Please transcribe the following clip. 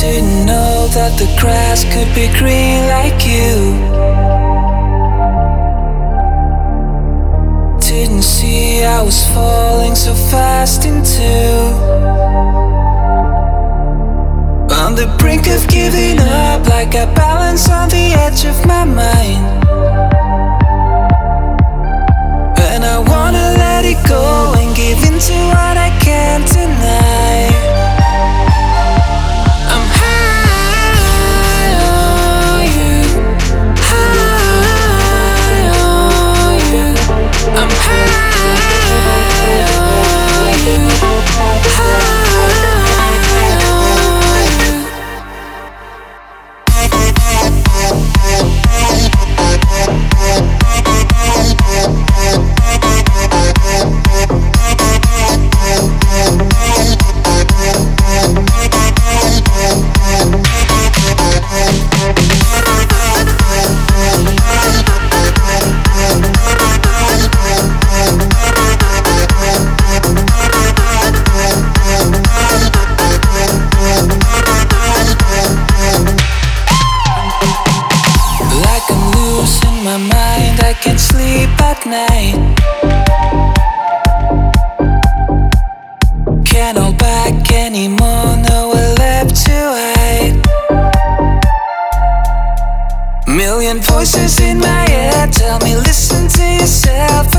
Didn't know that the grass could be green like you. Didn't see I was falling so fast into. On the brink of giving up, like I balance on the edge of my mind. Can't sleep at night. Can't hold back anymore, no we're left to hide. Million voices in my head tell me listen to yourself